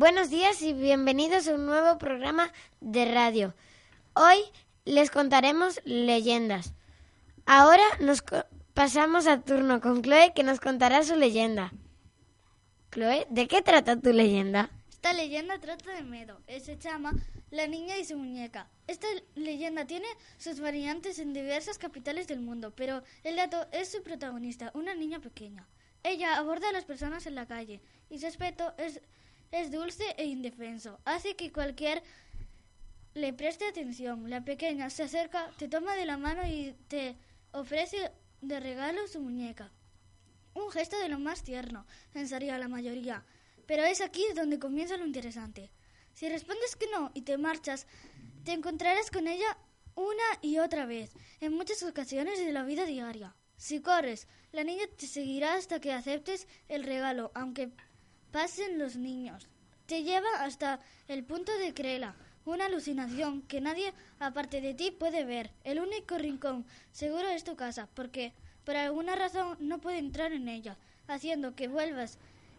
Buenos días y bienvenidos a un nuevo programa de radio. Hoy les contaremos leyendas. Ahora nos pasamos a turno con Chloe que nos contará su leyenda. Chloe, ¿de qué trata tu leyenda? Esta leyenda trata de miedo. Se llama La niña y su muñeca. Esta leyenda tiene sus variantes en diversas capitales del mundo, pero el dato es su protagonista, una niña pequeña. Ella aborda a las personas en la calle y su aspecto es es dulce e indefenso. Hace que cualquier le preste atención. La pequeña se acerca, te toma de la mano y te ofrece de regalo su muñeca. Un gesto de lo más tierno, pensaría la mayoría. Pero es aquí donde comienza lo interesante. Si respondes que no y te marchas, te encontrarás con ella una y otra vez, en muchas ocasiones de la vida diaria. Si corres, la niña te seguirá hasta que aceptes el regalo, aunque pasen los niños. Te lleva hasta el punto de creerla, una alucinación que nadie aparte de ti puede ver. El único rincón seguro es tu casa, porque por alguna razón no puede entrar en ella, haciendo que vuelvas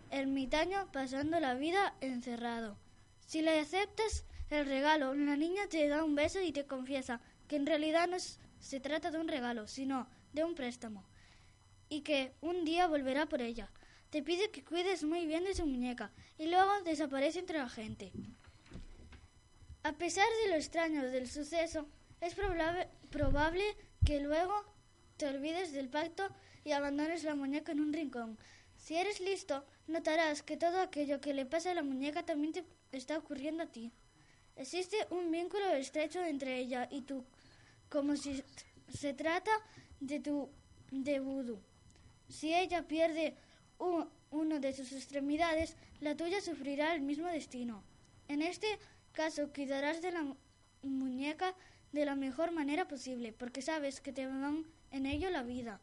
ermitaño pasando la vida encerrado. Si le aceptas el regalo, la niña te da un beso y te confiesa que en realidad no se trata de un regalo, sino de un préstamo, y que un día volverá por ella. Te pide que cuides muy bien de su muñeca y luego desaparece entre la gente. A pesar de lo extraño del suceso, es probable, probable que luego te olvides del pacto y abandones la muñeca en un rincón. Si eres listo, notarás que todo aquello que le pasa a la muñeca también te está ocurriendo a ti. Existe un vínculo estrecho entre ella y tú, como si se trata de tu de. Si ella pierde uno de sus extremidades, la tuya sufrirá el mismo destino. En este caso, cuidarás de la muñeca de la mejor manera posible, porque sabes que te van en ello la vida.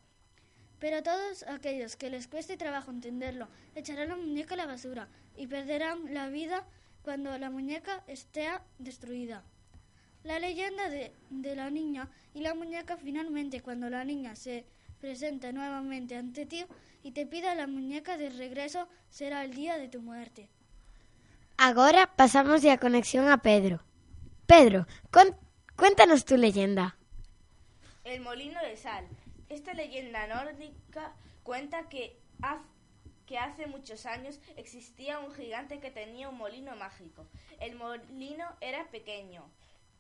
Pero todos aquellos que les cueste trabajo entenderlo, echarán la muñeca a la basura y perderán la vida cuando la muñeca esté destruida. La leyenda de, de la niña y la muñeca finalmente cuando la niña se presenta nuevamente ante ti y te pida la muñeca de regreso, será el día de tu muerte. Ahora pasamos ya conexión a Pedro. Pedro, cuéntanos tu leyenda. El molino de sal. Esta leyenda nórdica cuenta que, que hace muchos años existía un gigante que tenía un molino mágico. El molino era pequeño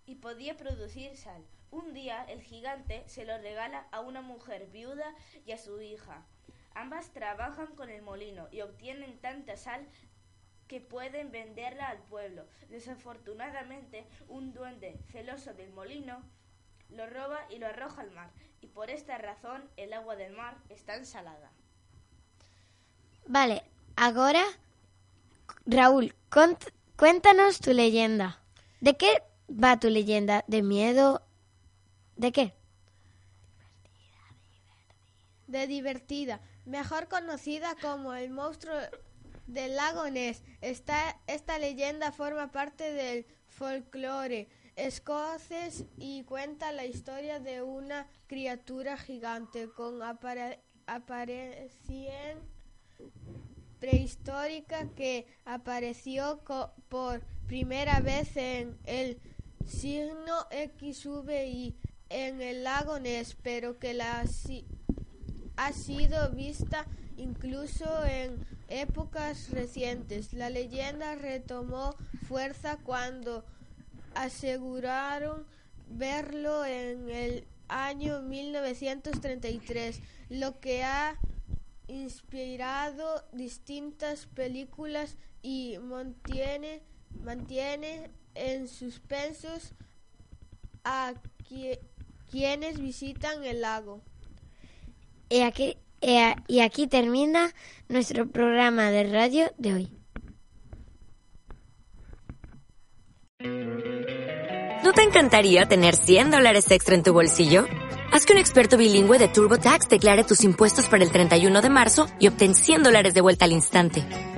y podía producir sal. Un día el gigante se lo regala a una mujer viuda y a su hija. Ambas trabajan con el molino y obtienen tanta sal que pueden venderla al pueblo. Desafortunadamente, un duende celoso del molino lo roba y lo arroja al mar, y por esta razón el agua del mar está ensalada. Vale, ahora, Raúl, cuéntanos tu leyenda. ¿De qué va tu leyenda? ¿De miedo, ¿De qué? De divertida, mejor conocida como el monstruo del lago Ness. Esta, esta leyenda forma parte del folclore escocés y cuenta la historia de una criatura gigante con aparición prehistórica que apareció por primera vez en el signo XVI en el lago Ness, pero que la ha sido vista incluso en épocas recientes. La leyenda retomó fuerza cuando aseguraron verlo en el año 1933, lo que ha inspirado distintas películas y mantiene, mantiene en suspensos a quienes visitan el lago. Y aquí, termina nuestro programa de radio de hoy. ¿No te encantaría tener 100 dólares extra en tu bolsillo? Haz que un experto bilingüe de TurboTax declare tus impuestos para el 31 de marzo y obtén 100 dólares de vuelta al instante